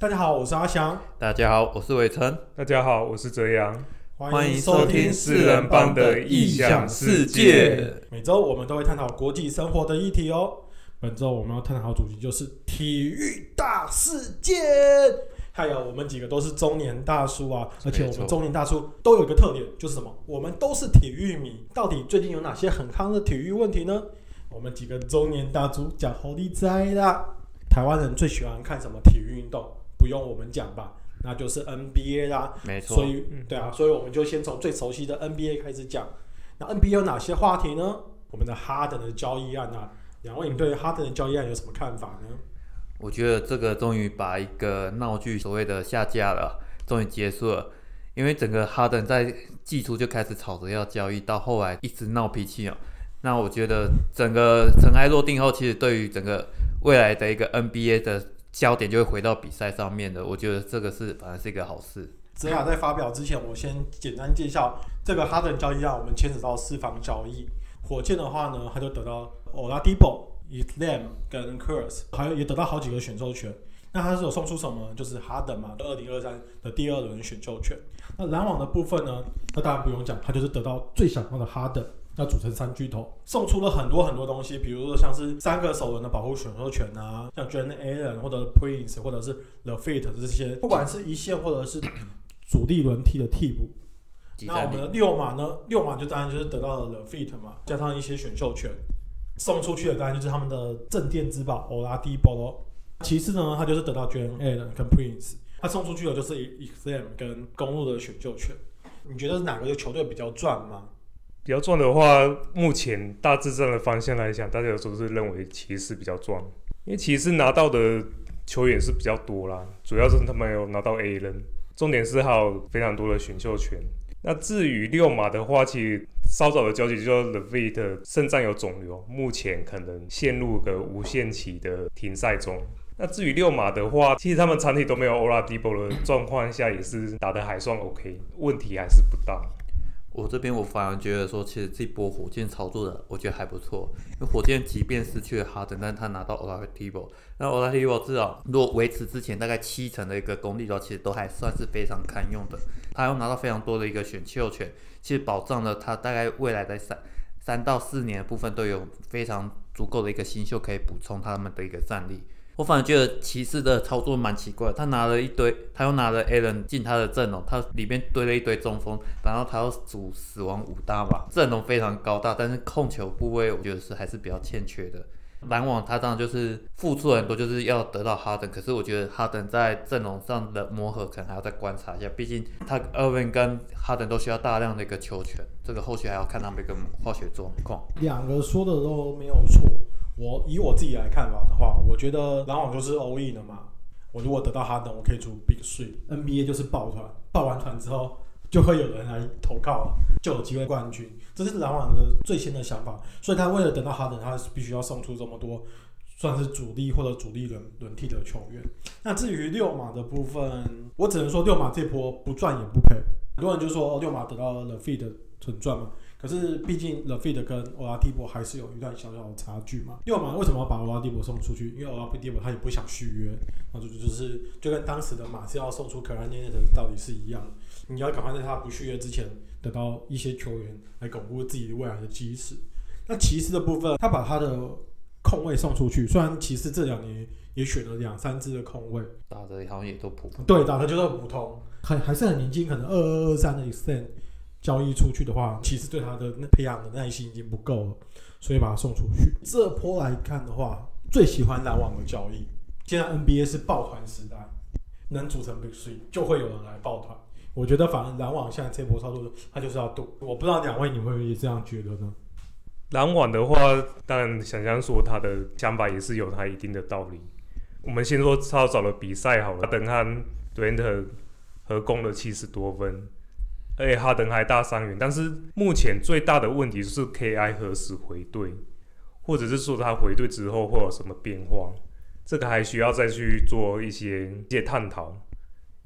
大家好，我是阿翔，大家好，我是伟成，大家好，我是泽阳，欢迎收听四人帮的异想世界。每周我们都会探讨国际生活的议题哦。本周我们要探讨的主题就是体育大事件。还有我们几个都是中年大叔啊，而且我们中年大叔都有一个特点，就是什么？我们都是体育迷。到底最近有哪些很夯的体育问题呢？我们几个中年大叔讲好利在啦。台湾人最喜欢看什么体育运动？不用我们讲吧，那就是 NBA 啦。没错。所以，对啊，所以我们就先从最熟悉的 NBA 开始讲。那 NBA 有哪些话题呢？我们的哈登的交易案啊，两位，你对哈登的交易案有什么看法呢？我觉得这个终于把一个闹剧所谓的下架了，终于结束了。因为整个哈登在季初就开始吵着要交易，到后来一直闹脾气哦。那我觉得整个尘埃落定后，其实对于整个未来的一个 NBA 的焦点就会回到比赛上面的。我觉得这个是反而是一个好事。泽雅在发表之前，我先简单介绍这个哈登交易让我们牵扯到四方交易。火箭的话呢，他就得到 Oladipo、Islam 跟 Curse，还有也得到好几个选秀权。那他是有送出什么？就是哈登嘛，二零二三的第二轮选秀权。那篮网的部分呢？那当然不用讲，他就是得到最想要的哈登。要组成三巨头，送出了很多很多东西，比如说像是三个首轮的保护选秀权啊，像 Jalen Allen 或者 Prince 或者是 The Fit 这些，不管是一线或者是主力轮替的替补。那我们的六马呢？六马就当然就是得到了 The Fit 嘛，加上一些选秀权，送出去的当然就是他们的镇店之宝 Oladipo 咯。其次呢，他就是得到 Jalen Allen 跟 Prince，他送出去的就是 Exam 跟公路的选秀权。你觉得哪个球队比较赚吗？比较赚的话，目前大致上的方向来讲，大家都是认为骑士比较赚，因为骑士拿到的球员是比较多啦，主要是他们有拿到 A 人，重点是还有非常多的选秀权。那至于六马的话，其实稍早的交集就 The Vit 肾脏有肿瘤，目前可能陷入个无限期的停赛中。那至于六马的话，其实他们长体都没有 Oladipo 的状况下，也是打得还算 OK，问题还是不大。我这边我反而觉得说，其实这波火箭操作的，我觉得还不错。因为火箭即便失去了哈登，但他拿到 Oladipo，那 Oladipo 至少如果维持之前大概七成的一个功力的话，其实都还算是非常堪用的。他又拿到非常多的一个选秀权，其实保障了他大概未来的三三到四年的部分都有非常足够的一个新秀可以补充他们的一个战力。我反而觉得骑士的操作蛮奇怪，他拿了一堆，他又拿了 Allen 进他的阵容，他里面堆了一堆中锋，然后他要组死亡五大吧，阵容非常高大，但是控球部位我觉得是还是比较欠缺的。篮网他当然就是付出很多，就是要得到哈登，可是我觉得哈登在阵容上的磨合可能还要再观察一下，毕竟他欧文跟哈登都需要大量的一个球权，这个后续还要看他们一个化学状况。两个说的都没有错。我以我自己来看法的话，我觉得篮网就是 O E 的嘛。我如果得到哈登，我可以出 Big Three，NBA 就是抱团，抱完团之后就会有人来投靠，就有机会冠军。这是篮网的最先的想法，所以他为了等到哈登，他必须要送出这么多算是主力或者主力轮轮替的球员。那至于六马的部分，我只能说六马这波不赚也不赔。很多人就说六马得到了 Feed 纯赚嘛。可是，毕竟 The 跟 Oladipo 还是有一段小小的差距嘛。六马为什么要把 Oladipo 送出去？因为 Oladipo 他也不想续约，那就就是就跟当时的马刺要送出 k a r a n e 的道理是一样。你要赶快在他不续约之前得到一些球员来巩固自己未来的基石。那骑士的部分，他把他的控位送出去，虽然骑士这两年也选了两三支的控位，打的好像也都普通。对，打的就是普通，还还是很年轻，可能二二二三的 extent。交易出去的话，其实对他的那培养的耐心已经不够了，所以把他送出去。这波来看的话，最喜欢篮网的交易。现在 NBA 是抱团时代，能组成 Big Three 就会有人来抱团。我觉得反而篮网现在这波操作，他就是要赌。我不知道两位你会不会这样觉得呢？篮网的话，当然想象说他的想法也是有他一定的道理。我们先说超早的比赛好了，等汉杜兰特合攻了七十多分。而且哈登还大伤员，但是目前最大的问题是 KI 何时回队，或者是说他回队之后会有什么变化，这个还需要再去做一些一些探讨。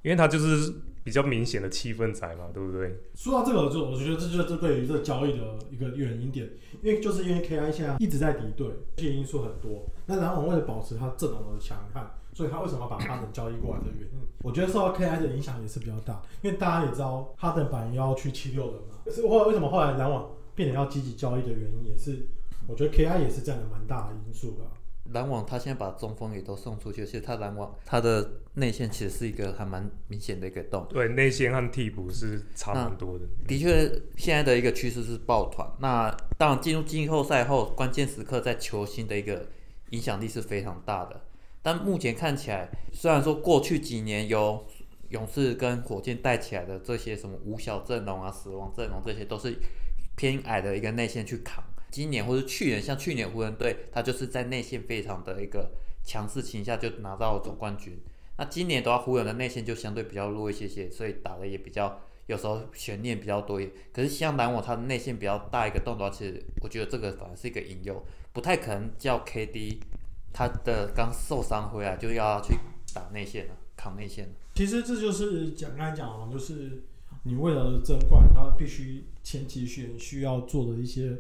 因为他就是比较明显的气氛在嘛，对不对？说到这个，就我觉得这就是对于这个交易的一个原因点，因为就是因为 KI 现在一直在敌对，这些因素很多。那篮网为了保持他阵容的强悍，所以他为什么要把哈登交易过来的原因，我觉得受到 KI 的影响也是比较大。因为大家也知道哈登版要去七六人嘛，可是后为什么后来篮网变得要积极交易的原因，也是我觉得 KI 也是占了蛮大的因素吧。篮网他现在把中锋也都送出去，其实他篮网他的内线其实是一个还蛮明显的一个洞。对，内线和替补是差蛮多的。的确，现在的一个趋势是抱团。那当然进入季后赛后，关键时刻在球星的一个影响力是非常大的。但目前看起来，虽然说过去几年由勇士跟火箭带起来的这些什么五小阵容啊、死亡阵容，这些都是偏矮的一个内线去扛。今年或者去年，像去年湖人队，他就是在内线非常的一个强势情下就拿到总冠军。那今年的话，湖人的内线就相对比较弱一些些，所以打的也比较有时候悬念比较多一点。可是像篮网，他的内线比较大一个洞的话，其实我觉得这个反而是一个隐忧，不太可能叫 KD 他的刚受伤回来就要去打内线了，扛内线了。其实这就是讲刚才讲哦，就是你为了争冠，他必须前期选需要做的一些。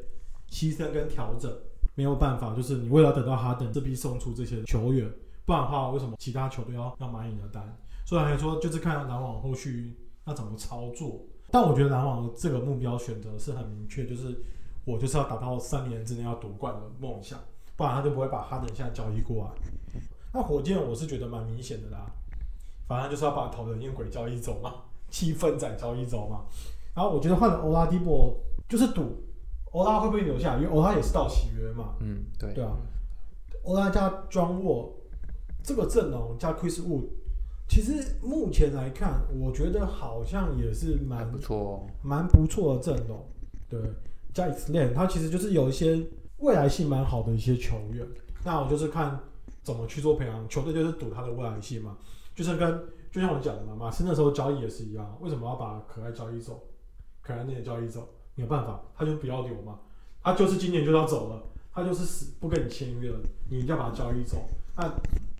牺牲跟调整没有办法，就是你为了等到哈登，这批送出这些球员，不然的话，为什么其他球队要要买你的单？虽然说就是看篮网后续要怎么操作，但我觉得篮网的这个目标选择是很明确，就是我就是要达到三年之内要夺冠的梦想，不然他就不会把哈登现在交易过来。那火箭我是觉得蛮明显的啦，反正就是要把投的硬鬼交易走嘛，气氛仔交易走嘛。然后我觉得换了欧拉迪波就是赌。欧拉会不会留下？因为欧拉也是到期约嘛。嗯，对。对啊，欧拉加庄沃这个阵容加 Chris Wood，其实目前来看，我觉得好像也是蛮不错，蛮不错的阵容。对，加 X Land，他其实就是有一些未来性蛮好的一些球员。那我就是看怎么去做培养，球队就是赌他的未来性嘛。就是跟就像我讲的嘛，马斯那时候交易也是一样，为什么要把可爱交易走？可爱那些交易走？没有办法，他就不要留嘛，他就是今年就要走了，他就是死不跟你签约了，你一定要把他交易走。那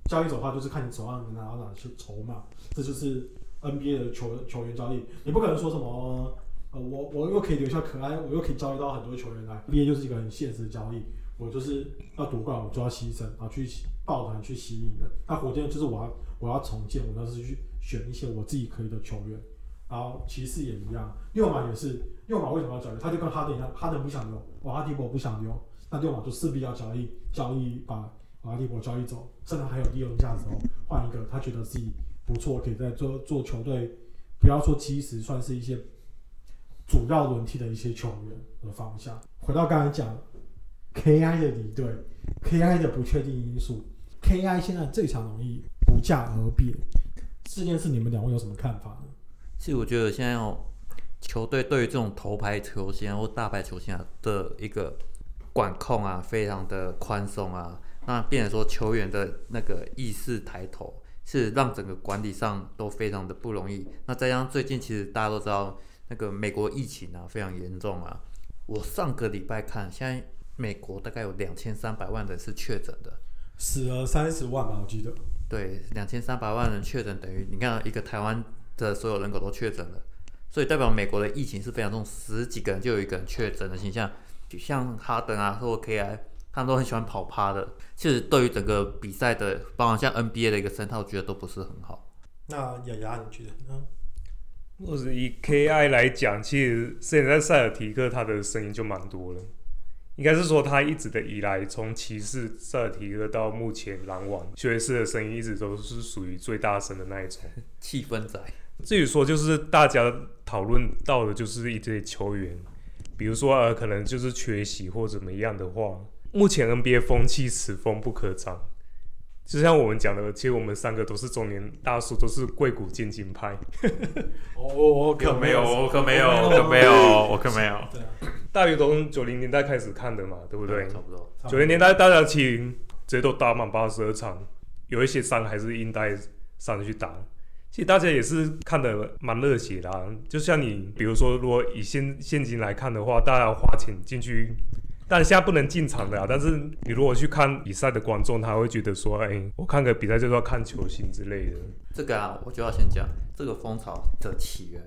交易走的话，就是看你手上能拿到哪些筹码，这就是 NBA 的球球员交易。你不可能说什么，呃，我我又可以留下可爱，我又可以交易到很多球员来。NBA 就是一个很现实的交易，我就是要夺冠，我就要牺牲，然后去抱团去吸引人。那火箭就是我要我要重建，我要是去选一些我自己可以的球员。然后骑士也一样，六马也是，六马为什么要交易？他就跟哈登一样，哈登不想留，瓦哈蒂博不想留，那六马就势必要交易，交易把瓦哈蒂博交易走，甚至还有利用价值哦，换一个他觉得自己不错，可以在做做球队，不要说其实，算是一些主要轮替的一些球员的方向。回到刚才讲 KI 的离队，KI 的不确定因素，KI 现在最常容易不价而变，这件事你们两位有什么看法呢？其实我觉得现在哦，球队对于这种头牌球星或大牌球星啊的一个管控啊，非常的宽松啊，那变成说球员的那个意识抬头，是让整个管理上都非常的不容易。那再加上最近其实大家都知道那个美国疫情啊非常严重啊，我上个礼拜看，现在美国大概有两千三百万人是确诊的，死了三十万吧，我记得。对，两千三百万人确诊等于你看一个台湾。的所有人口都确诊了，所以代表美国的疫情是非常重，十几个人就有一个人确诊的形象。就像哈登啊，或 KI，他们都很喜欢跑趴的。其实对于整个比赛的，包括像 NBA 的一个生态，我觉得都不是很好。那雅雅，你觉得呢？若是以 KI 来讲，其实现在塞尔提克他的声音就蛮多了。应该是说他一直的以来，从骑士、塞尔提克到目前篮网，爵士的声音一直都是属于最大声的那一种。气氛仔。至于说就是大家讨论到的，就是一些球员，比如说呃，可能就是缺席或怎么样的话，目前 NBA 风气此风不可长。就像我们讲的，其实我们三个都是中年大叔，都是贵古见金派。我我可没有，我可没有，我可没有，我可没有。大约从九零年代开始看的嘛，对不对？差不多。九零年代大家其实直接都打满八十二场，有一些伤还是应该上去打。其实大家也是看的蛮热血的，就像你，比如说，如果以现现金来看的话，大家花钱进去但现在不能进场的啊。但是你如果去看比赛的观众，他会觉得说，哎、我看个比赛就是要看球星之类的。这个啊，我就要先讲这个风潮的起源。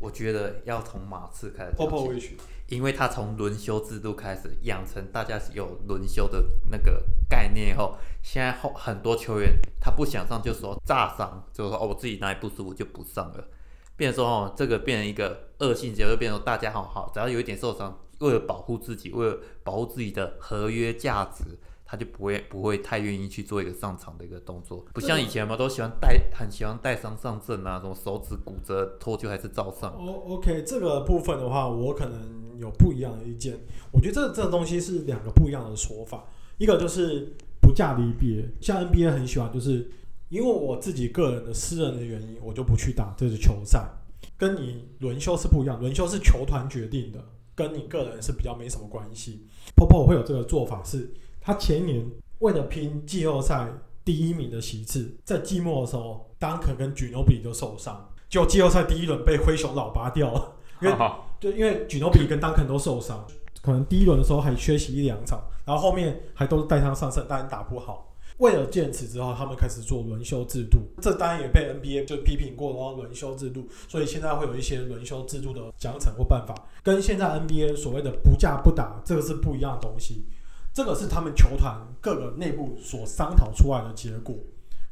我觉得要从马刺开始讲起因为他从轮休制度开始养成大家有轮休的那个概念以后，现在后很多球员他不想上就说炸伤，就说哦我自己哪里不舒服就不上了，变成说哦这个变成一个恶性结，就变成大家好好只要有一点受伤，为了保护自己，为了保护自己的合约价值。他就不会不会太愿意去做一个上场的一个动作，不像以前嘛，都喜欢带很喜欢带伤上阵啊，什么手指骨折脱臼还是照上。O OK，这个部分的话，我可能有不一样的意见。我觉得这这个东西是两个不一样的说法，一个就是不嫁离别，像 NBA 很喜欢，就是因为我自己个人的私人的原因，我就不去打这支球赛，跟你轮休是不一样，轮休是球团决定的，跟你个人是比较没什么关系。Popo 会有这个做法是，他前一年为了拼季后赛第一名的席次，在季末的时候，丹肯跟举诺比就受伤，就季后赛第一轮被灰熊老拔掉了，因为就因为举诺比跟丹肯都受伤，可能第一轮的时候还缺席一两场，然后后面还都是带伤上阵，但打不好。为了见此之后，他们开始做轮休制度，这当然也被 NBA 就批评过，然后轮休制度，所以现在会有一些轮休制度的奖惩或办法，跟现在 NBA 所谓的不架不打，这个是不一样的东西。这个是他们球团各个内部所商讨出来的结果，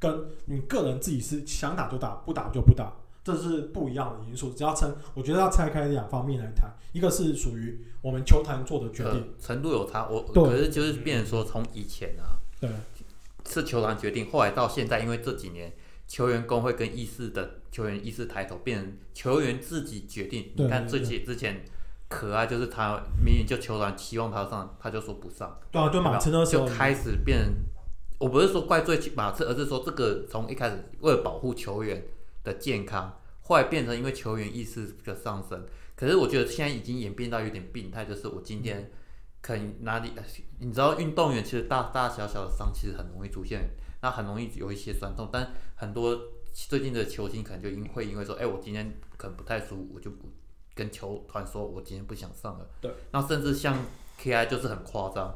跟你个人自己是想打就打，不打就不打，这是不一样的因素。只要拆，我觉得要拆开两方面来谈，一个是属于我们球团做的决定，呃、程度有差，我对。可是就是变成说从以前啊，对，是球团决定，后来到现在，因为这几年球员工会跟意识的球员意识抬头，变成球员自己决定。你看对最近之前可爱就是他明明就球团期望他上，他就说不上，对啊，就马刺那时候就开始变成。我不是说怪罪马刺，而是说这个从一开始为了保护球员的健康，后来变成因为球员意识的上升。可是我觉得现在已经演变到有点病态，就是我今天可能哪里，你知道运动员其实大大小小的伤其实很容易出现，那很容易有一些酸痛，但很多最近的球星可能就因会因为说，哎、我今天可能不太舒服，我就不跟球团说我今天不想上了。对。那甚至像 KI 就是很夸张，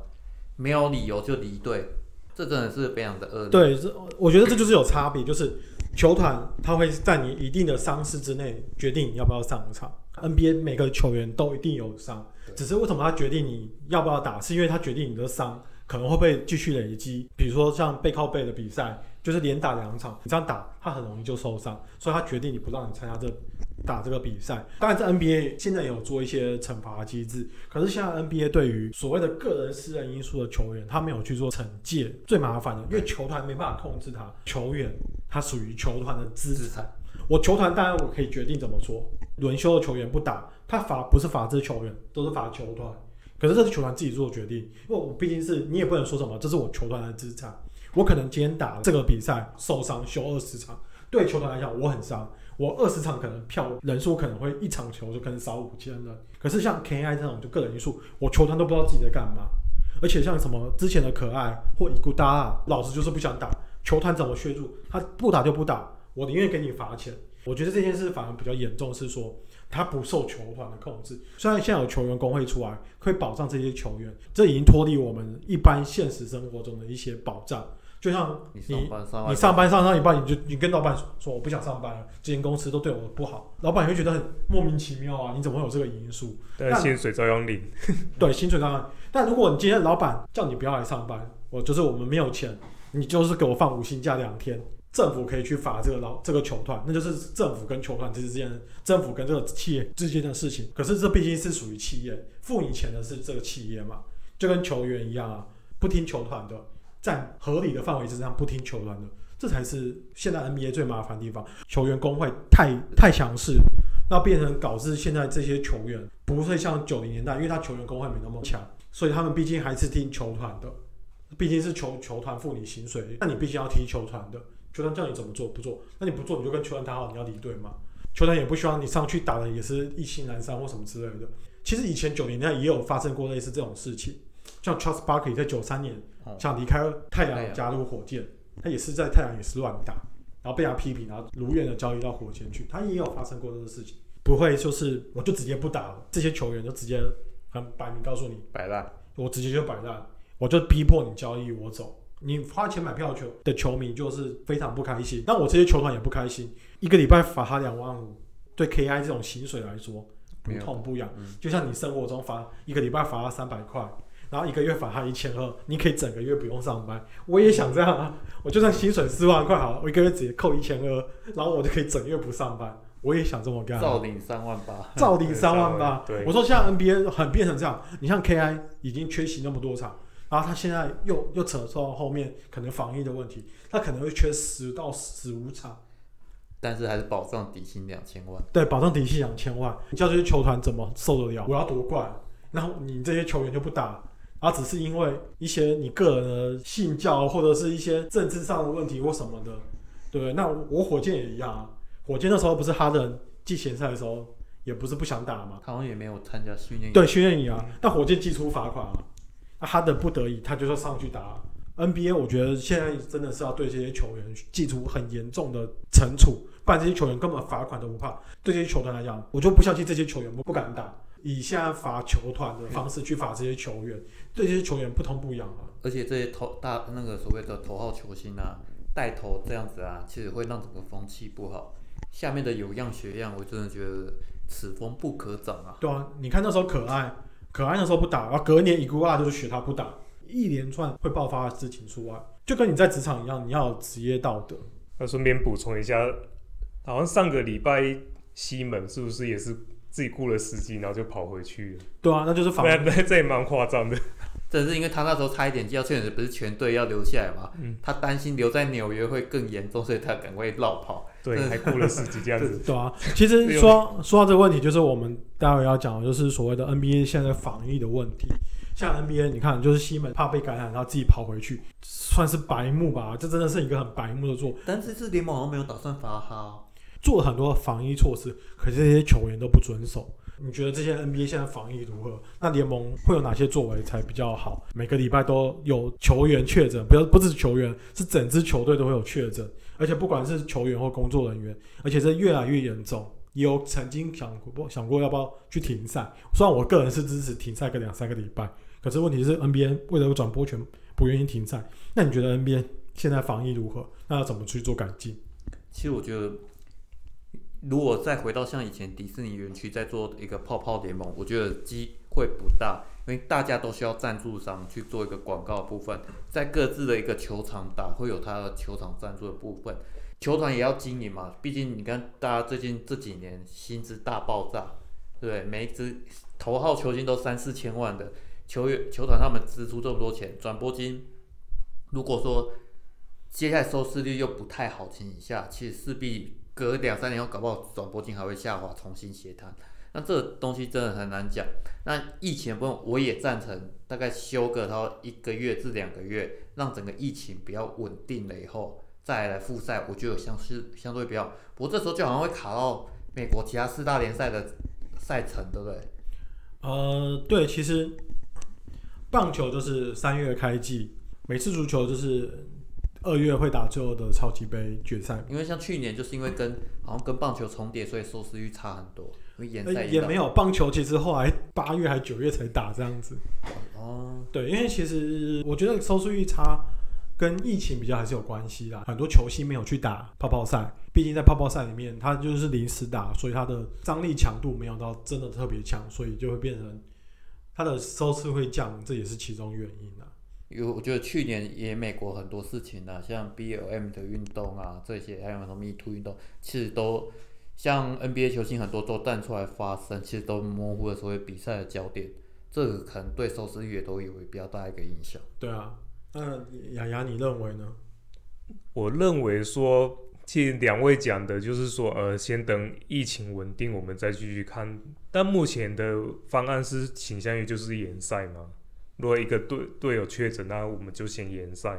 没有理由就离队，这真的是非常的恶劣。对，这我觉得这就是有差别，就是球团他会在你一定的伤势之内决定你要不要上场。NBA 每个球员都一定有伤，只是为什么他决定你要不要打，是因为他决定你的伤可能会不会继续累积。比如说像背靠背的比赛，就是连打两场，你这样打他很容易就受伤，所以他决定你不让你参加这打这个比赛。当然，在 NBA 现在有做一些惩罚机制，可是现在 NBA 对于所谓的个人私人因素的球员，他没有去做惩戒，最麻烦的，因为球团没办法控制他，球员他属于球团的资资产。我球团当然我可以决定怎么做，轮休的球员不打，他罚不是罚这球员，都是罚球团。可是这是球团自己做的决定，因为我毕竟是你也不能说什么，这是我球团的资产。我可能今天打这个比赛受伤休二十场，对球团来讲我很伤，我二十场可能票人数可能会一场球就可能少五千人。可是像 KI 这种就个人因素，我球团都不知道自己在干嘛。而且像什么之前的可爱或伊古达啊，老师就是不想打，球团怎么削住他不打就不打，我宁愿给你罚钱。我觉得这件事反而比较严重，是说他不受球团的控制。虽然现在有球员工会出来，会保障这些球员，这已经脱离我们一般现实生活中的一些保障。就像你你上班上上班上到一半，你就你跟老板说我不想上班了，这间公司都对我不好，老板会觉得很莫名其妙啊，你怎么会有这个因素？但薪水照样领。对，薪水照样，但如果你今天老板叫你不要来上班，我就是我们没有钱，你就是给我放五薪假两天，政府可以去罚这个老这个球团，那就是政府跟球团之间，政府跟这个企业之间的事情。可是这毕竟是属于企业，付你钱的是这个企业嘛，就跟球员一样啊，不听球团的，在合理的范围之上不听球团的，这才是现在 NBA 最麻烦的地方。球员工会太太强势，那变成导致现在这些球员不会像九零年代，因为他球员工会没那么强，所以他们毕竟还是听球团的，毕竟是球球团付你薪水，那你必须要踢球团的，球团叫你怎么做不做，那你不做你就跟球团打好你要离队嘛，球团也不希望你上去打的也是意兴阑珊或什么之类的。其实以前九零年代也有发生过类似这种事情，像 Charles Barkley 在九三年哦想离开太阳加入火箭，他也是在太阳也是乱打，然后被他批评，然后如愿的交易到火箭去，他也有发生过这个事情。不会就是我就直接不打了，这些球员就直接很摆明告诉你，摆烂，我直接就摆烂，我就逼迫你交易我走。你花钱买票球的球迷就是非常不开心，那我这些球团也不开心。一个礼拜罚他两万五，对 KI 这种薪水来说不痛不痒。嗯就像你生活中罚一个礼拜罚他三百块，然后一个月罚他一千二，你可以整个月不用上班。我也想这样啊，我就算薪水四万块好了，我一个月直接扣一千二，然后我就可以整月不上班。我也想这么干啊。照领三万八，照领三万八。对我说现在 NBA 很变成这样，你像 KI 已经缺席那么多场，然后他现在又又扯到后面可能防疫的问题，他可能会缺十到十五场，但是还是保障底薪两千万。对，保障底薪两千万，你叫这些球团怎么受得了？我要夺冠，然后你这些球员就不打。然后只是因为一些你个人的信教或者是一些政治上的问题或什么的，对？那我火箭也一样啊，火箭那时候不是哈登季前赛的时候也不是不想打嘛，他好像也没有参加训练营。对，训练营啊，但火箭寄出罚款啊，那哈登不得已，他就说上去打啊、NBA，我觉得现在真的是要对这些球员寄出很严重的惩处，不然这些球员根本罚款都不怕。对这些球团来讲，我就不相信这些球员不不敢打。以现在罚球团的方式去罚这些球员，对这些球员不痛不痒啊。而且这些头大那个所谓的头号球星啊，带头这样子啊，其实会让整个风气不好。下面的有样学样，我真的觉得此风不可长啊。对啊，你看那时候可爱，可爱的时候不打，然后隔年伊古拉就是学他不打，一连串会爆发的事情出来，就跟你在职场一样，你要有职业道德。那顺便补充一下，好像上个礼拜西门是不是也是自己雇了司机，然后就跑回去了？对啊，那就是反对对，这也蛮夸张的。这是因为他那时候差一点就要确诊，不是全队要留下来嘛，嗯他担心留在纽约会更严重，所以他赶快绕跑。对，还雇了司机这样子。对啊，其实说说到这个问题，就是我们待会要讲的，就是所谓的 NBA 现在防疫的问题。像 NBA，你看，就是西门怕被感染，然后自己跑回去，算是白目吧？这真的是一个很白目的做，但这次联盟好像没有打算罚他哦，做了很多防疫措施，可是这些球员都不遵守。你觉得这些 NBA 现在防疫如何？那联盟会有哪些作为才比较好？每个礼拜都有球员确诊，不要不是球员，是整支球队都会有确诊，而且不管是球员或工作人员，而且这越来越严重。有曾经想过想过要不要去停赛，虽然我个人是支持停赛个两三个礼拜，可是问题是 NBA 为了转播权不愿意停赛。那你觉得 NBA 现在防疫如何？那要怎么去做改进？其实我觉得，如果再回到像以前迪士尼园区在做一个泡泡联盟，我觉得基会不大，因为大家都需要赞助商去做一个广告部分，在各自的一个球场打会有他的球场赞助的部分，球团也要经营嘛，毕竟你看大家最近这几年薪资大爆炸，对？每一支头号球星都三四千万的球员球团，他们支出这么多钱，转播金，如果说接下来收视率又不太好情形下，其实势必隔两三年后，搞不好转播金还会下滑，重新协谈。那这个东西真的很难讲。那疫情不用，我也赞成，大概休个到一个月至两个月，让整个疫情比较稳定了以后，再来复赛，我觉得相是相对比较。不过这时候就好像会卡到美国其他四大联赛的赛程，对不对？呃，对，其实棒球就是三月开季，每次足球就是二月会打最后的超级杯决赛。因为像去年就是因为跟好像跟棒球重叠，所以收视率差很多，延赛呃也没有棒球，其实后来八月还九月才打这样子。哦，对，因为其实我觉得收视率差跟疫情比较还是有关系啦。很多球星没有去打泡泡赛，毕竟在泡泡赛里面他就是临时打，所以他的张力强度没有到真的特别强，所以就会变成他的收视会降，这也是其中原因啦。因为我觉得去年也美国很多事情啊，像 BLM 的运动啊这些，还有什么 Me Too 运动，其实都像 NBA 球星很多都站出来发声，其实都模糊了所谓比赛的焦点，这个可能对收视率也都有比较大一个影响。对啊，那雅雅你认为呢？我认为说，其实两位讲的就是说，呃，先等疫情稳定，我们再继续看。但目前的方案是倾向于就是延赛嘛。如果一个队队友确诊，那我们就先延赛。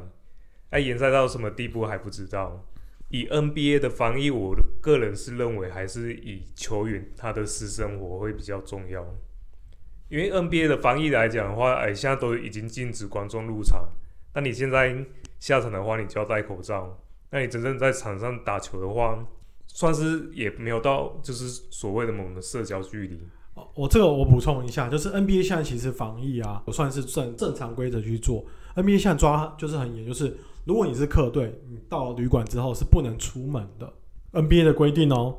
那延赛到什么地步还不知道。以 NBA 的防疫，我个人是认为还是以球员他的私生活会比较重要。因为 NBA 的防疫来讲的话，哎，现在都已经禁止观众入场。那你现在下场的话，你就要戴口罩。那你真正在场上打球的话，算是也没有到就是所谓的某的社交距离。哦我这个我补充一下，就是 NBA 现在其实防疫啊，我算是正正常规则去做。NBA 现在抓就是很严，就是如果你是客队，你到旅馆之后是不能出门的。NBA 的规定哦。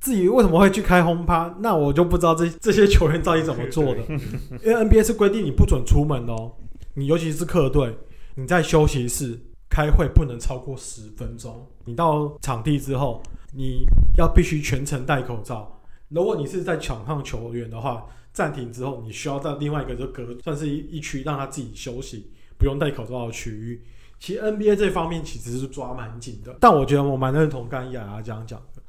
至于为什么会去开轰趴，那我就不知道这这些球员到底怎么做的。因为 NBA 是规定你不准出门哦，你尤其是客队，你在休息室开会不能超过十分钟。你到场地之后，你要必须全程戴口罩。如果你是在场上球员的话，暂停之后，你需要在另外一个就隔算是一一区让他自己休息，不用戴口罩的区域。其实 NBA 这方面其实是抓蛮紧的，但我觉得我蛮认同刚雅雅这样讲的，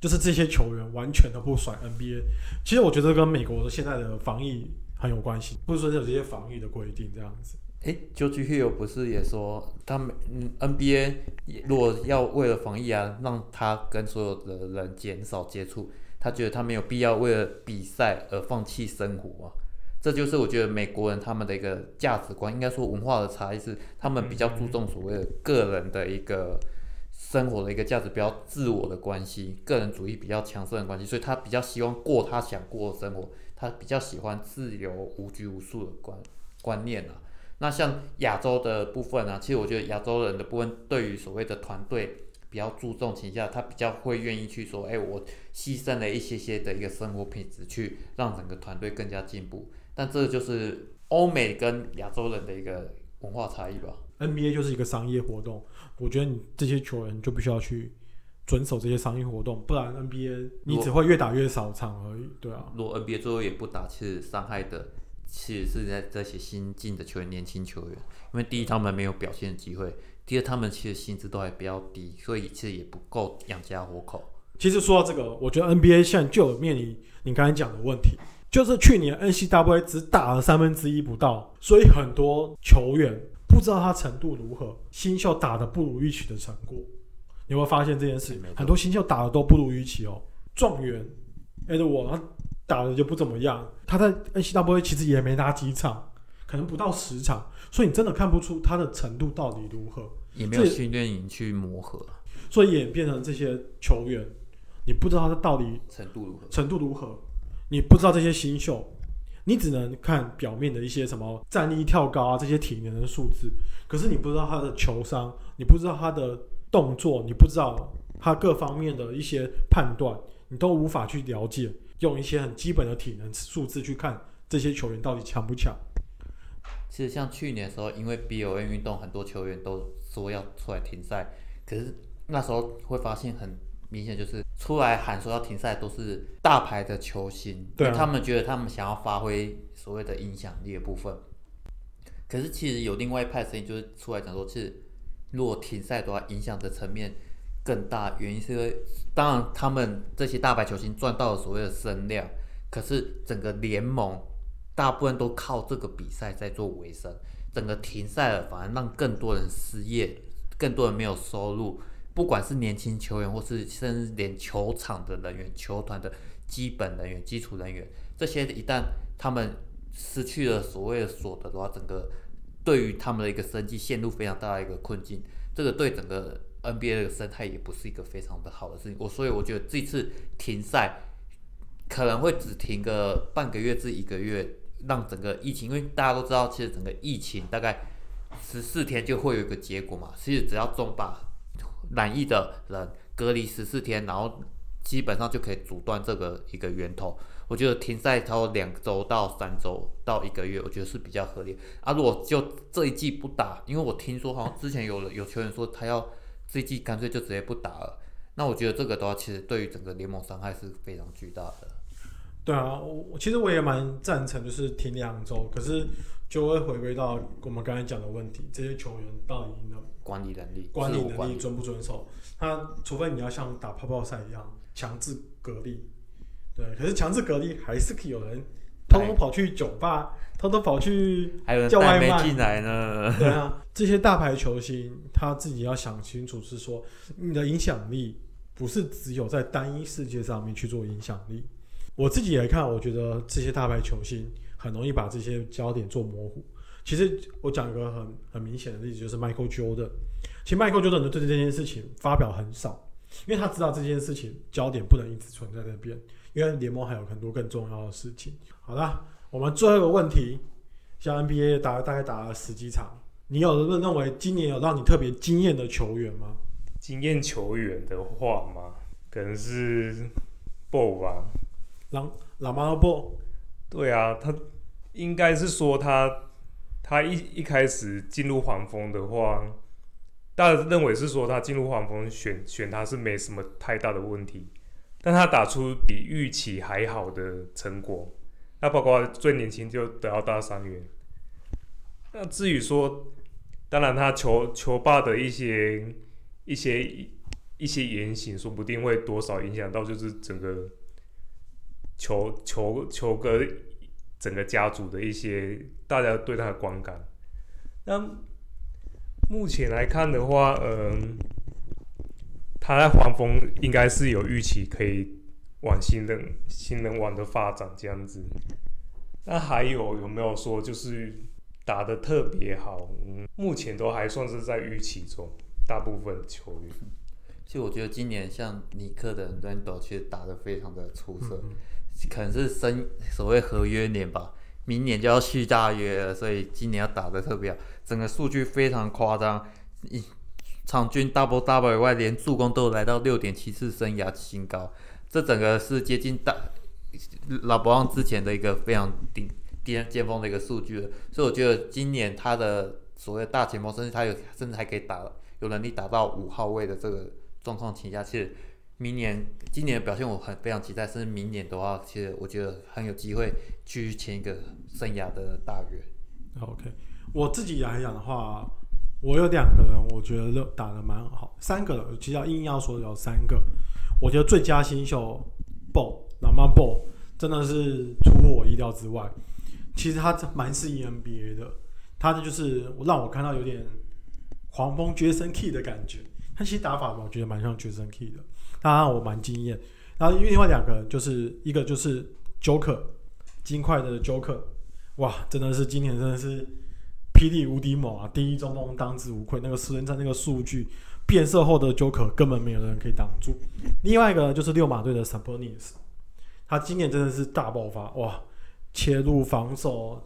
就是这些球员完全都不甩 NBA。其实我觉得跟美国的现在的防疫很有关系，不是说有这些防疫的规定这样子。诶 j o j Hill 不是也说他们嗯 NBA 如果要为了防疫啊，让他跟所有的人减少接触，他觉得他没有必要为了比赛而放弃生活啊。这就是我觉得美国人他们的一个价值观，应该说文化的差异是，他们比较注重所谓的个人的一个生活的一个价值，比较自我的关系，个人主义比较强盛的关系，所以他比较希望过他想过的生活，他比较喜欢自由无拘无束的观观念啊。那像亚洲的部分呢，其实我觉得亚洲人的部分对于所谓的团队比较注重情下，他比较会愿意去说，哎，我牺牲了一些些的一个生活品质，去让整个团队更加进步。但这就是欧美跟亚洲人的一个文化差异吧。NBA 就是一个商业活动，我觉得你这些球员就必须要去遵守这些商业活动，不然 NBA 你只会越打越少场而已。对啊，如果 NBA 最后也不打，其实伤害的其实是在这些新进的球员、年轻球员，因为第一他们没有表现的机会，第二他们其实薪资都还比较低，所以其实也不够养家活口。其实说到这个，我觉得 NBA 现在就有面临你刚才讲的问题。就是去年 N C W A 只打了三分之一不到，所以很多球员不知道他程度如何，新秀打的不如预期的成果。你有没有发现这件事？很多新秀打的都不如预期哦。状元 Edward 他打的就不怎么样，他在 N C W A 其实也没打几场，可能不到十场，所以你真的看不出他的程度到底如何。也没有训练营去磨合，所以演变成这些球员，你不知道他到底程度如何，程度如何。你不知道这些新秀，你只能看表面的一些什么站立、跳高啊这些体能的数字，可是你不知道他的球商，你不知道他的动作，你不知道他各方面的一些判断，你都无法去了解。用一些很基本的体能数字去看这些球员到底强不强。其实像去年的时候，因为 B O N 运动，很多球员都说要出来停赛，可是那时候会发现很。明显就是出来喊说要停赛，都是大牌的球星，对他们觉得他们想要发挥所谓的影响力的部分。可是其实有另外一派声音，就是出来讲说，其实如果停赛的话，影响的层面更大。原因是因为，当然他们这些大牌球星赚到了所谓的声量，可是整个联盟大部分都靠这个比赛在做维生。整个停赛了，反而让更多人失业，更多人没有收入。不管是年轻球员，或是甚至连球场的人员、球团的基本人员、基础人员，这些一旦他们失去了所谓的所得的话，整个对于他们的一个生计陷入非常大的一个困境。这个对整个 NBA 的生态也不是一个非常的好的事情。我所以我觉得这次停赛可能会只停个半个月至一个月，让整个疫情，因为大家都知道，其实整个疫情大概十四天就会有一个结果嘛。其实只要中把染疫的人隔离十四天，然后基本上就可以阻断这个一个源头。我觉得停赛超两周到三周到一个月，我觉得是比较合理。啊，如果就这一季不打，因为我听说好像之前有有球员说他要这一季干脆就直接不打了。那我觉得这个的话，其实对于整个联盟伤害是非常巨大的。对啊，我其实我也蛮赞成，就是停两周，可是就会回归到我们刚才讲的问题，这些球员到底能。管理能力，管理能力遵不遵守？他除非你要像打泡泡赛一样强制隔离，对。可是强制隔离还是可以有人偷偷跑去酒吧，偷偷跑去叫外卖进来呢。对啊，这些大牌球星他自己要想清楚，是说你的影响力不是只有在单一世界上面去做影响力。我自己来看，我觉得这些大牌球星很容易把这些焦点做模糊。其实我讲一个很很明显的例子，就是 Michael Jordan。其实 Michael Jordan 对这件事情发表很少，因为他知道这件事情焦点不能一直存在那边。因为联盟还有很多更重要的事情。好啦，我们最后一个问题，像 NBA 打大概打了十几场，你有认认为今年有让你特别惊艳的球员吗？惊艳球员的话吗，可能是 BO 吧。朗朗马波，对啊，他应该是说他他一一开始进入黄蜂的话，大家认为是说他进入黄蜂选选他是没什么太大的问题，但他打出比预期还好的成果，那包括最年轻就得到大三元。那至于说，当然他球球霸的一些一些一些言行，说不定会多少影响到就是整个。球球球哥整个家族的一些大家对他的观感。那目前来看的话，嗯，他在黄蜂应该是有预期可以往新人新人网的发展这样子。那还有有没有说就是打的特别好？嗯，目前都还算是在预期中，大部分球员。其实我觉得今年像尼克的 Randle 其实打的非常的出色。可能是升所谓合约年吧，明年就要续大约了，所以今年要打的特别好，整个数据非常夸张，一场均 double double 以外，连助攻都来到六点七次生涯新高，这整个是接近大老伯旺之前的一个非常顶巅巅峰的一个数据了，所以我觉得今年他的所谓大前锋，甚至他有甚至还可以打有能力打到五号位的这个状况情况下，其实。明年、今年的表现我很非常期待，甚至明年的话，其实我觉得很有机会去签一个生涯的大约。OK，我自己来讲的话，我有两个人，我觉得打的蛮好，三个人，其实要硬要说有三个，我觉得最佳新秀 BO 老妈 BO 真的是出乎我意料之外。其实他蛮适应 NBA 的，他的就是让我看到有点黄蜂 Jason Key 的感觉，他其实打法我觉得蛮像 Jason Key 的。当然我蛮惊艳，然后另外两个就是一个就是 Joker，金块的 Joker，哇，真的是今年真的是霹雳无敌猛啊！第一中锋当之无愧，那个时间战那个数据变色后的 Joker 根本没有人可以挡住。另外一个就是六马队的 Sabonis，他今年真的是大爆发哇，切入防守、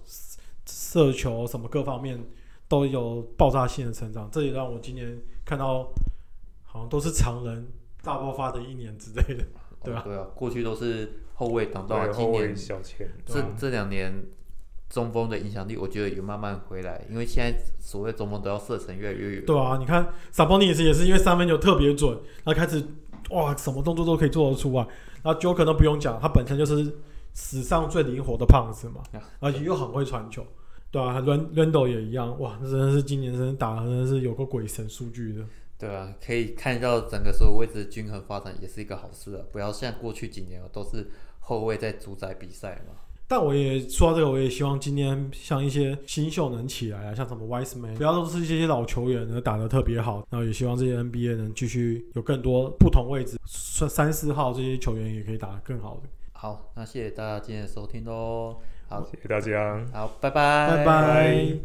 射球什么各方面都有爆炸性的成长，这也让我今年看到好像都是常人。大爆发的一年之类的，对吧？对啊，过去都是后卫挡到，今年小前，这这两年中锋的影响力，我觉得有慢慢回来，因为现在所谓中锋都要射程越来越远。对啊，你看萨博尼斯也是因为三分球特别准，他开始哇，什么动作都可以做得出来。然后 Joker 都不用讲，他本身就是史上最灵活的胖子嘛，而且又很会传球，对啊 r a n d l 也一样，哇，真的是今年真的打的真的是有个鬼神数据的。对啊，可以看到整个所有位置均衡发展也是一个好事啊！不要像过去几年都是后卫在主宰比赛嘛。但我也说到这个，我也希望今天像一些新秀能起来啊，像什么 Wiseman，不要都是这些老球员能打得特别好。然后也希望这些 NBA 能继续有更多不同位置，三三四号这些球员也可以打得更好的。好，那谢谢大家今天的收听喽。好，谢谢大家。好，拜拜，拜拜。